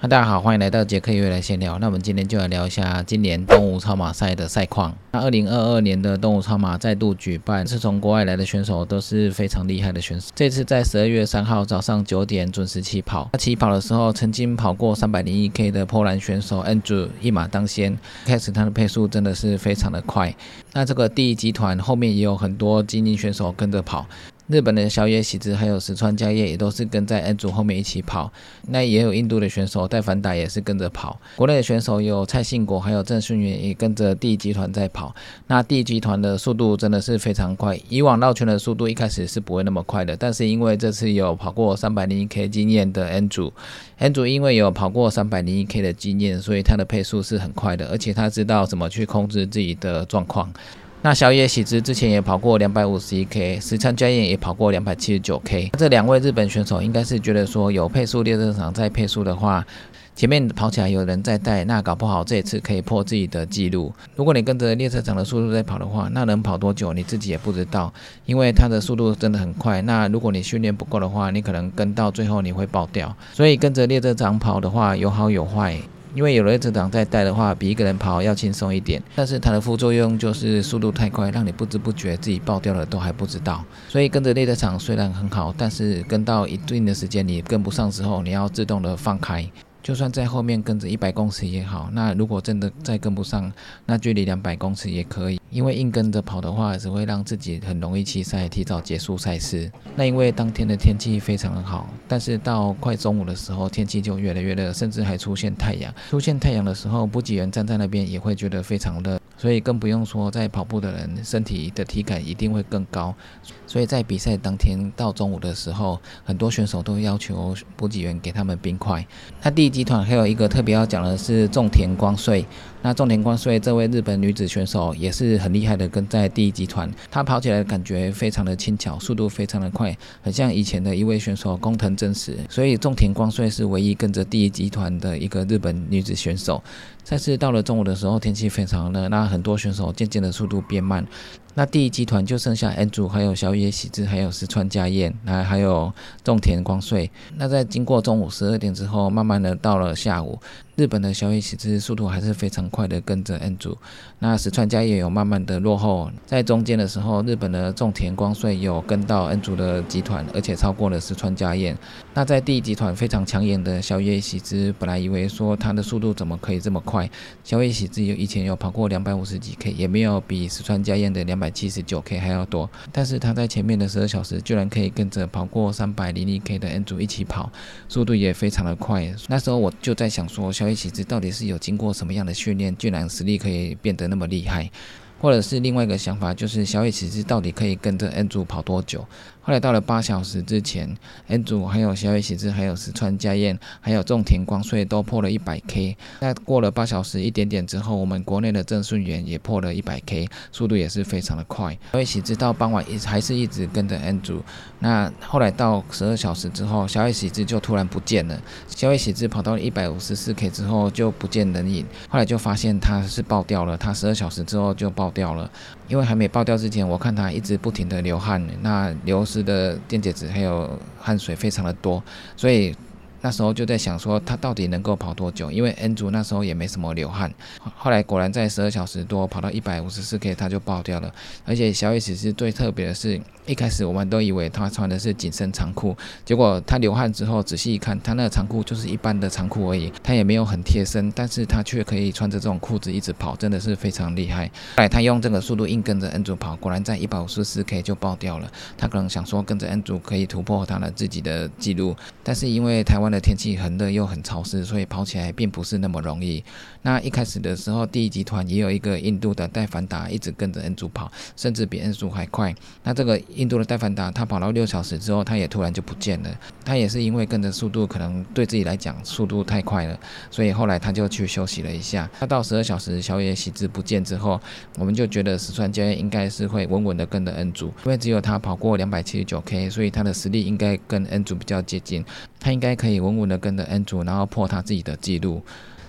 大家好，欢迎来到杰克约来闲聊。那我们今天就来聊一下今年东吴超马赛的赛况。那二零二二年的东吴超马再度举办，是从国外来的选手都是非常厉害的选手。这次在十二月三号早上九点准时起跑。他起跑的时候，曾经跑过三百零一 K 的波兰选手 Andrew 一马当先，开始他的配速真的是非常的快。那这个第一集团后面也有很多精英选手跟着跑。日本的小野喜之还有石川佳叶也都是跟在 N 组后面一起跑，那也有印度的选手戴凡达也是跟着跑。国内的选手有蔡信国还有郑顺元也跟着第一集团在跑。那第一集团的速度真的是非常快，以往绕圈的速度一开始是不会那么快的，但是因为这次有跑过三百零一 K 经验的 N 组，N 组因为有跑过三百零一 K 的经验，所以他的配速是很快的，而且他知道怎么去控制自己的状况。那小野喜之之前也跑过两百五十一 K，石川佳彦也跑过两百七十九 K。这两位日本选手应该是觉得说有配速列车长在配速的话，前面跑起来有人在带，那搞不好这一次可以破自己的记录。如果你跟着列车长的速度在跑的话，那能跑多久你自己也不知道，因为他的速度真的很快。那如果你训练不够的话，你可能跟到最后你会爆掉。所以跟着列车长跑的话，有好有坏。因为有了车长在带的话，比一个人跑要轻松一点，但是它的副作用就是速度太快，让你不知不觉自己爆掉了都还不知道。所以跟着列车长虽然很好，但是跟到一定的时间你跟不上之后，你要自动的放开。就算在后面跟着一百公尺也好，那如果真的再跟不上，那距离两百公尺也可以。因为硬跟着跑的话，只会让自己很容易弃赛，提早结束赛事。那因为当天的天气非常好，但是到快中午的时候，天气就越来越热，甚至还出现太阳。出现太阳的时候，补给员站在那边也会觉得非常热。所以更不用说在跑步的人，身体的体感一定会更高。所以在比赛当天到中午的时候，很多选手都要求补给员给他们冰块。那第一集团还有一个特别要讲的是种田光穗。那种田光穗这位日本女子选手也是很厉害的，跟在第一集团，她跑起来感觉非常的轻巧，速度非常的快，很像以前的一位选手工藤真实。所以种田光穗是唯一跟着第一集团的一个日本女子选手。赛事到了中午的时候，天气非常热，那很多选手渐渐的速度变慢。那第一集团就剩下 N 组，还有小野喜之，还有石川佳彦，那还有种田光穗。那在经过中午十二点之后，慢慢的到了下午，日本的小野喜之速度还是非常快的，跟着 N 组。那石川佳彦有慢慢的落后，在中间的时候，日本的种田光穗有跟到 N 组的集团，而且超过了石川佳彦。那在第一集团非常抢眼的小野喜之，本来以为说他的速度怎么可以这么快？小野喜之有以前有跑过两百五十几 K，也没有比石川佳彦的两百。七十九 K 还要多，但是他在前面的十二小时居然可以跟着跑过三百零一 K 的 N 组一起跑，速度也非常的快。那时候我就在想说，小野喜之到底是有经过什么样的训练，居然实力可以变得那么厉害？或者是另外一个想法，就是小野喜之到底可以跟着 N 组跑多久？后来到了八小时之前，N 组还有小野喜之、还有石川佳彦、还有种田光穗都破了一百 K。那过了八小时一点点之后，我们国内的郑顺元也破了一百 K，速度也是非常的快。小野喜之到傍晚一还是一直跟着 N 组。那后来到十二小时之后，小野喜之就突然不见了。小野喜之跑到了一百五十四 K 之后就不见人影，后来就发现他是爆掉了。他十二小时之后就爆掉了，因为还没爆掉之前，我看他一直不停的流汗，那流失。的电解质还有汗水非常的多，所以。那时候就在想说他到底能够跑多久，因为 N 组那时候也没什么流汗。后来果然在十二小时多跑到一百五十四 K，他就爆掉了。而且小野喜是最特别的是，一开始我们都以为他穿的是紧身长裤，结果他流汗之后仔细一看，他那个长裤就是一般的长裤而已，他也没有很贴身，但是他却可以穿着这种裤子一直跑，真的是非常厉害。后来他用这个速度硬跟着 N 组跑，果然在一百五十四 K 就爆掉了。他可能想说跟着 N 组可以突破他的自己的记录，但是因为台湾的天气很热又很潮湿，所以跑起来并不是那么容易。那一开始的时候，第一集团也有一个印度的戴凡达一直跟着 N 组跑，甚至比 N 组还快。那这个印度的戴凡达，他跑到六小时之后，他也突然就不见了。他也是因为跟着速度，可能对自己来讲速度太快了，所以后来他就去休息了一下。他到十二小时小野喜之不见之后，我们就觉得石川佳彦应该是会稳稳的跟着 N 组，因为只有他跑过两百七十九 K，所以他的实力应该跟 N 组比较接近。他应该可以稳稳的跟着 N 组，然后破他自己的记录。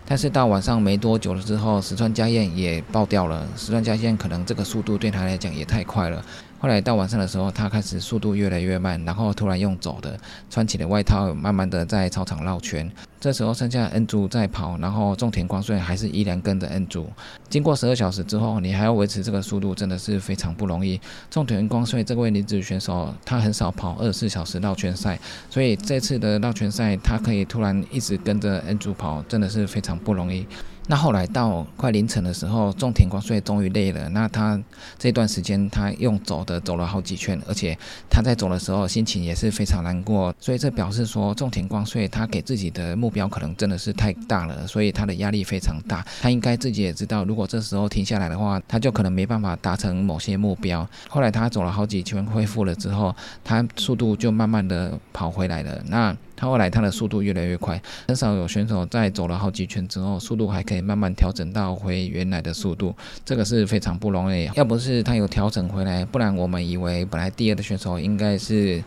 但是到晚上没多久了之后，石川佳彦也爆掉了。石川佳彦可能这个速度对他来讲也太快了。后来到晚上的时候，他开始速度越来越慢，然后突然用走的，穿起了外套，慢慢的在操场绕圈。这时候剩下 N 组在跑，然后种田光穗还是依然跟着 N 组。经过十二小时之后，你还要维持这个速度，真的是非常不容易。种田光穗这位女子选手，她很少跑二十四小时绕圈赛，所以这次的绕圈赛，她可以突然一直跟着 N 组跑，真的是非常不容易。那后来到快凌晨的时候，种田光穗终于累了。那他这段时间他用走的走了好几圈，而且他在走的时候心情也是非常难过。所以这表示说，种田光穗他给自己的目标可能真的是太大了，所以他的压力非常大。他应该自己也知道，如果这时候停下来的话，他就可能没办法达成某些目标。后来他走了好几圈恢复了之后，他速度就慢慢的跑回来了。那他后来他的速度越来越快，很少有选手在走了好几圈之后，速度还可以慢慢调整到回原来的速度，这个是非常不容易。要不是他有调整回来，不然我们以为本来第二的选手应该是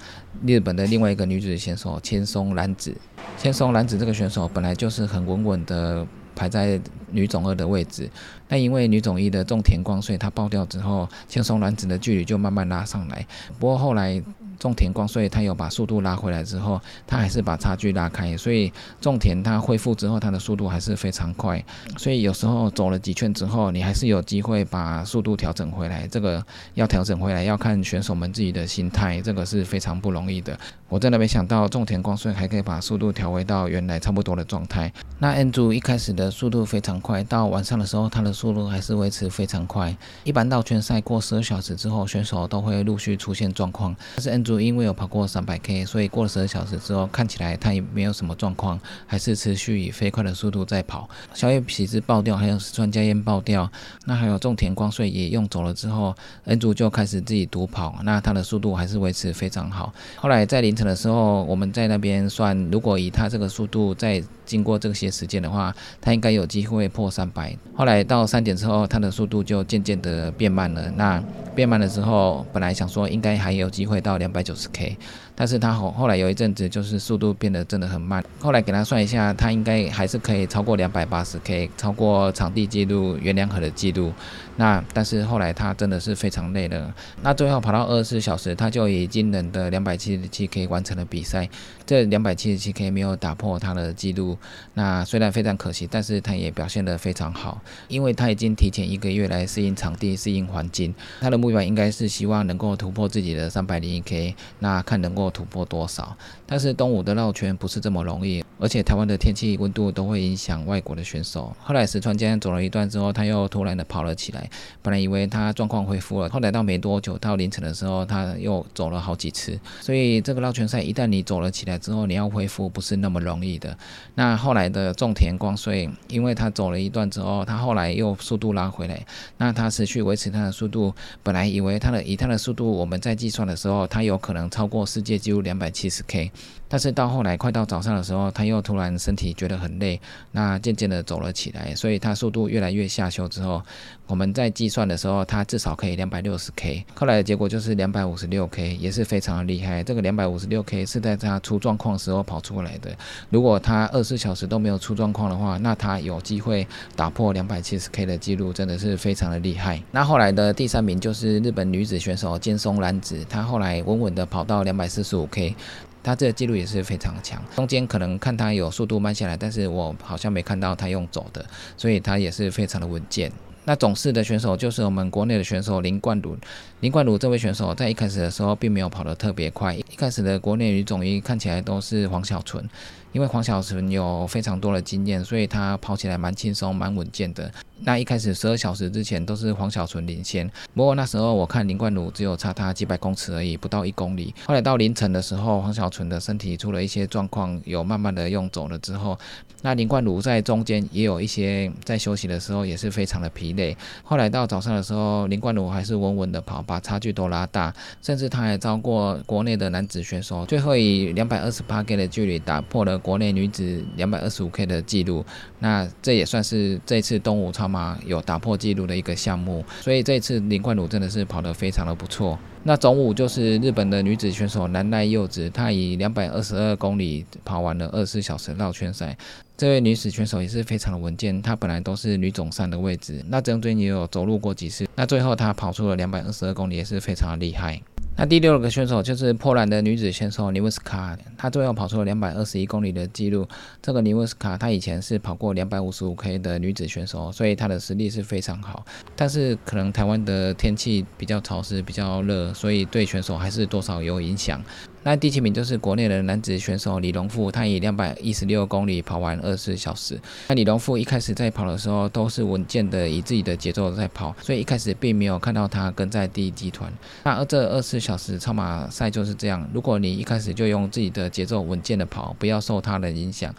日本的另外一个女子选手千松兰子。千松兰子这个选手本来就是很稳稳的排在女总二的位置，但因为女总一的种田光所以她爆掉之后，千松兰子的距离就慢慢拉上来。不过后来。种田光穗他有把速度拉回来之后，他还是把差距拉开，所以种田他恢复之后，他的速度还是非常快。所以有时候走了几圈之后，你还是有机会把速度调整回来。这个要调整回来，要看选手们自己的心态，这个是非常不容易的。我真的没想到种田光穗还可以把速度调回到原来差不多的状态。那 N 组一开始的速度非常快，到晚上的时候，他的速度还是维持非常快。一般到圈赛过十二小时之后，选手都会陆续出现状况，但是 N 因为有跑过三百 K，所以过了十二小时之后，看起来他也没有什么状况，还是持续以飞快的速度在跑。小野皮质爆掉，还有石川家彦爆掉，那还有种田光穗也用走了之后，N 组就开始自己独跑，那他的速度还是维持非常好。后来在凌晨的时候，我们在那边算，如果以他这个速度在经过这些时间的话，他应该有机会破三百。后来到三点之后，他的速度就渐渐的变慢了。那变慢了之后，本来想说应该还有机会到两百九十 K。但是他后后来有一阵子就是速度变得真的很慢，后来给他算一下，他应该还是可以超过两百八十 K，超过场地记录袁良和的记录。那但是后来他真的是非常累了，那最后跑到二十四小时，他就以惊人的两百七十七 K 完成了比赛。这两百七十七 K 没有打破他的纪录，那虽然非常可惜，但是他也表现得非常好，因为他已经提前一个月来适应场地、适应环境。他的目标应该是希望能够突破自己的三百零一 K，那看能够。突破多少？但是东武的绕圈不是这么容易，而且台湾的天气温度都会影响外国的选手。后来石川江走了一段之后，他又突然的跑了起来。本来以为他状况恢复了，后来到没多久，到凌晨的时候，他又走了好几次。所以这个绕圈赛一旦你走了起来之后，你要恢复不是那么容易的。那后来的种田光穗，因为他走了一段之后，他后来又速度拉回来，那他持续维持他的速度。本来以为他的以他的速度，我们在计算的时候，他有可能超过世界。纪录两百七十 K，但是到后来快到早上的时候，他又突然身体觉得很累，那渐渐的走了起来，所以他速度越来越下修。之后我们在计算的时候，他至少可以两百六十 K，后来的结果就是两百五十六 K，也是非常的厉害。这个两百五十六 K 是在他出状况时候跑出来的。如果他二十四小时都没有出状况的话，那他有机会打破两百七十 K 的记录，真的是非常的厉害。那后来的第三名就是日本女子选手兼松兰子，她后来稳稳的跑到两百四十五 k 他这个记录也是非常强。中间可能看他有速度慢下来，但是我好像没看到他用走的，所以他也是非常的稳健。那总是的选手就是我们国内的选手林冠儒。林冠儒这位选手在一开始的时候并没有跑得特别快，一开始的国内女总一看起来都是黄小纯。因为黄小纯有非常多的经验，所以他跑起来蛮轻松、蛮稳健的。那一开始十二小时之前都是黄小纯领先，不过那时候我看林冠儒只有差他几百公尺而已，不到一公里。后来到凌晨的时候，黄小纯的身体出了一些状况，有慢慢的用走了之后，那林冠儒在中间也有一些在休息的时候也是非常的疲累。后来到早上的时候，林冠儒还是稳稳的跑，把差距都拉大，甚至他还超过国内的男子选手，最后以两百二十八 K 的距离打破了。国内女子两百二十五 K 的记录，那这也算是这次东武超马有打破纪录的一个项目，所以这次林冠儒真的是跑得非常的不错。那总武就是日本的女子选手南濑柚子，她以两百二十二公里跑完了二十四小时绕圈赛。这位女子选手也是非常的稳健，她本来都是女总三的位置，那中间也有走路过几次，那最后她跑出了两百二十二公里，也是非常的厉害。那第六个选手就是波兰的女子选手尼沃斯卡，她最后跑出了两百二十一公里的记录。这个尼沃斯卡她以前是跑过两百五十五 K 的女子选手，所以她的实力是非常好。但是可能台湾的天气比较潮湿、比较热，所以对选手还是多少有影响。那第七名就是国内的男子选手李荣富，他以两百一十六公里跑完二十四小时。那李荣富一开始在跑的时候都是稳健的，以自己的节奏在跑，所以一开始并没有看到他跟在第一集团。那这二十四小时超马赛就是这样，如果你一开始就用自己的节奏稳健的跑，不要受他的影响。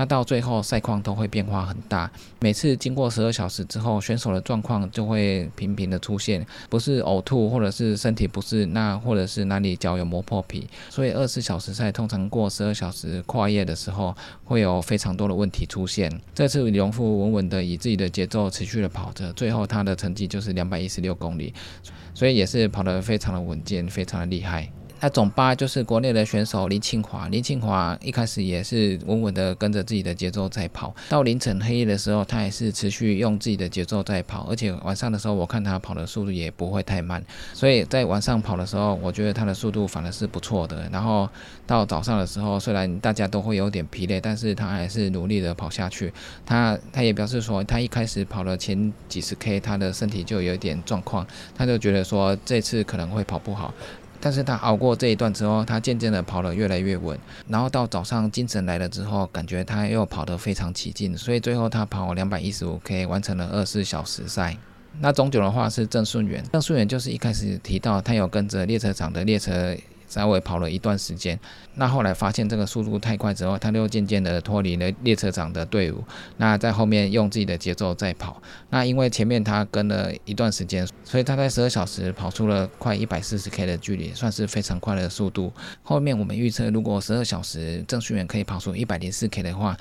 那到最后赛况都会变化很大，每次经过十二小时之后，选手的状况就会频频的出现，不是呕吐或者是身体不适，那或者是哪里脚有磨破皮。所以二十小时赛通常过十二小时跨越的时候，会有非常多的问题出现。这次李荣富稳稳的以自己的节奏持续的跑着，最后他的成绩就是两百一十六公里，所以也是跑得非常的稳健，非常的厉害。那总八就是国内的选手林庆华，林庆华一开始也是稳稳的跟着自己的节奏在跑，到凌晨黑夜的时候，他也是持续用自己的节奏在跑，而且晚上的时候，我看他跑的速度也不会太慢，所以在晚上跑的时候，我觉得他的速度反而是不错的。然后到早上的时候，虽然大家都会有点疲累，但是他还是努力的跑下去。他他也表示说，他一开始跑了前几十 K，他的身体就有点状况，他就觉得说这次可能会跑不好。但是他熬过这一段之后，他渐渐的跑得越来越稳，然后到早上精神来了之后，感觉他又跑得非常起劲，所以最后他跑两百一十五 K，完成了二十四小时赛。那中九的话是郑顺元，郑顺元就是一开始提到他有跟着列车长的列车。稍微跑了一段时间，那后来发现这个速度太快之后，他就渐渐的脱离了列车长的队伍。那在后面用自己的节奏在跑。那因为前面他跟了一段时间，所以他在十二小时跑出了快一百四十 K 的距离，算是非常快的速度。后面我们预测，如果十二小时郑旭远可以跑出一百零四 K 的话，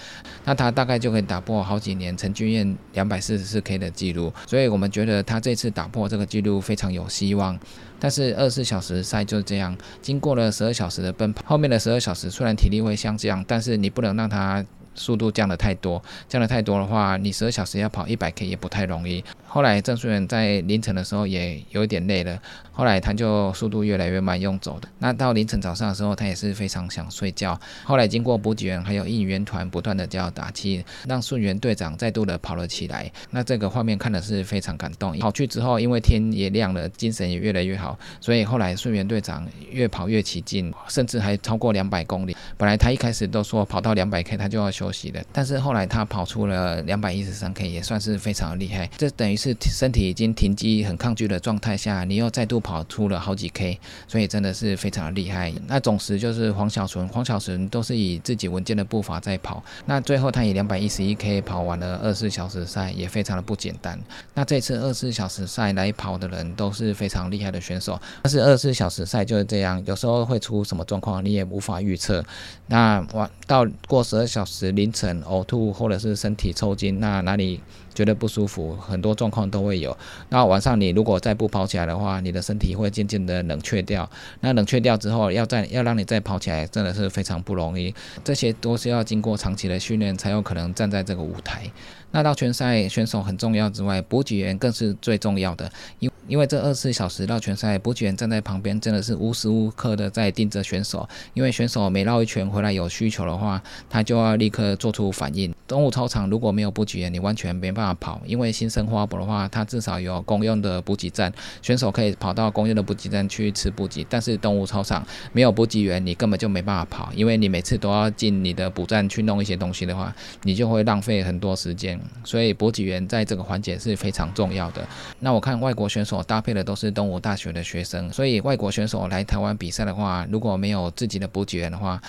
那他大概就可以打破好几年陈俊彦两百四十四 K 的记录。所以我们觉得他这次打破这个记录非常有希望。但是二十四小时赛就是这样，经过了十二小时的奔跑，后面的十二小时虽然体力会像这样，但是你不能让它速度降得太多，降得太多的话，你十二小时要跑一百 K 也不太容易。后来郑书远在凌晨的时候也有一点累了，后来他就速度越来越慢，用走的。那到凌晨早上的时候，他也是非常想睡觉。后来经过补给员还有应援团不断的叫打气，让顺源队长再度的跑了起来。那这个画面看的是非常感动。跑去之后，因为天也亮了，精神也越来越好，所以后来顺源队长越跑越起劲，甚至还超过两百公里。本来他一开始都说跑到两百 K 他就要休休息的，但是后来他跑出了两百一十三 K，也算是非常厉害。这等于。是身体已经停机、很抗拒的状态下，你又再度跑出了好几 K，所以真的是非常的厉害。那总时就是黄小纯，黄小纯都是以自己稳健的步伐在跑。那最后他以两百一十一 K 跑完了二十四小时赛，也非常的不简单。那这次二十四小时赛来跑的人都是非常厉害的选手。但是二十四小时赛就是这样，有时候会出什么状况，你也无法预测。那完到过十二小时凌晨呕吐或者是身体抽筋，那哪里？觉得不舒服，很多状况都会有。那晚上你如果再不跑起来的话，你的身体会渐渐的冷却掉。那冷却掉之后，要再要让你再跑起来，真的是非常不容易。这些都是要经过长期的训练，才有可能站在这个舞台。那到拳赛选手很重要之外，补给员更是最重要的。因因为这二十四小时绕圈赛，补给员站在旁边，真的是无时无刻的在盯着选手。因为选手每绕一圈回来有需求的话，他就要立刻做出反应。中午操场如果没有补给员，你完全没办法跑。因为新生花博的话，它至少有公用的补给站，选手可以跑到公用的补给站去吃补给。但是动物操场没有补给员，你根本就没办法跑，因为你每次都要进你的补站去弄一些东西的话，你就会浪费很多时间。所以补给员在这个环节是非常重要的。那我看外国选手。搭配的都是东吴大学的学生，所以外国选手来台湾比赛的话，如果没有自己的补给员的话，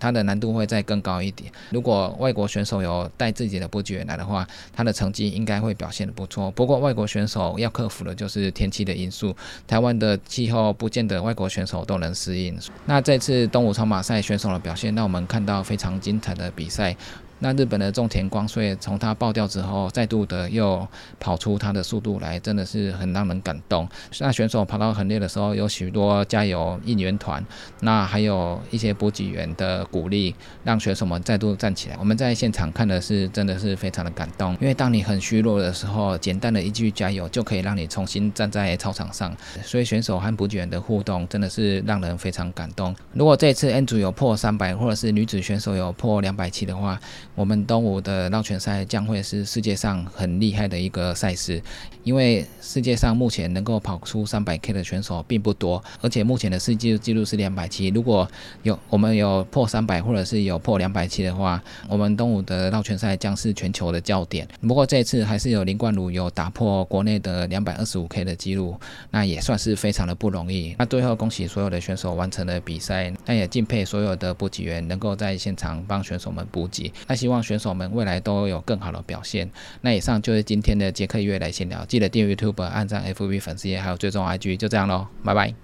它的难度会再更高一点。如果外国选手有带自己的布局员来的话，他的成绩应该会表现的不错。不过外国选手要克服的就是天气的因素，台湾的气候不见得外国选手都能适应。那这次东武超马赛选手的表现，让我们看到非常精彩的比赛。那日本的种田光所以从他爆掉之后，再度的又跑出他的速度来，真的是很让人感动。那选手跑到横列的时候，有许多加油应援团，那还有一些补给员的鼓励，让选手们再度站起来。我们在现场看的是真的是非常的感动，因为当你很虚弱的时候，简单的一句加油就可以让你重新站在操场上。所以选手和补给员的互动真的是让人非常感动。如果这次 N 组有破三百，或者是女子选手有破两百七的话，我们东吴的绕圈赛将会是世界上很厉害的一个赛事。因为世界上目前能够跑出三百 K 的选手并不多，而且目前的世界纪录是两百七。如果有我们有破三百，或者是有破两百七的话，我们东吴的绕圈赛将是全球的焦点。不过这次还是有林冠儒有打破国内的两百二十五 K 的记录，那也算是非常的不容易。那最后恭喜所有的选手完成了比赛，那也敬佩所有的补给员能够在现场帮选手们补给。那希希望选手们未来都有更好的表现。那以上就是今天的杰克月来闲聊。记得订阅 YouTube、按赞 FB 粉丝页，还有追踪 IG，就这样喽，拜拜。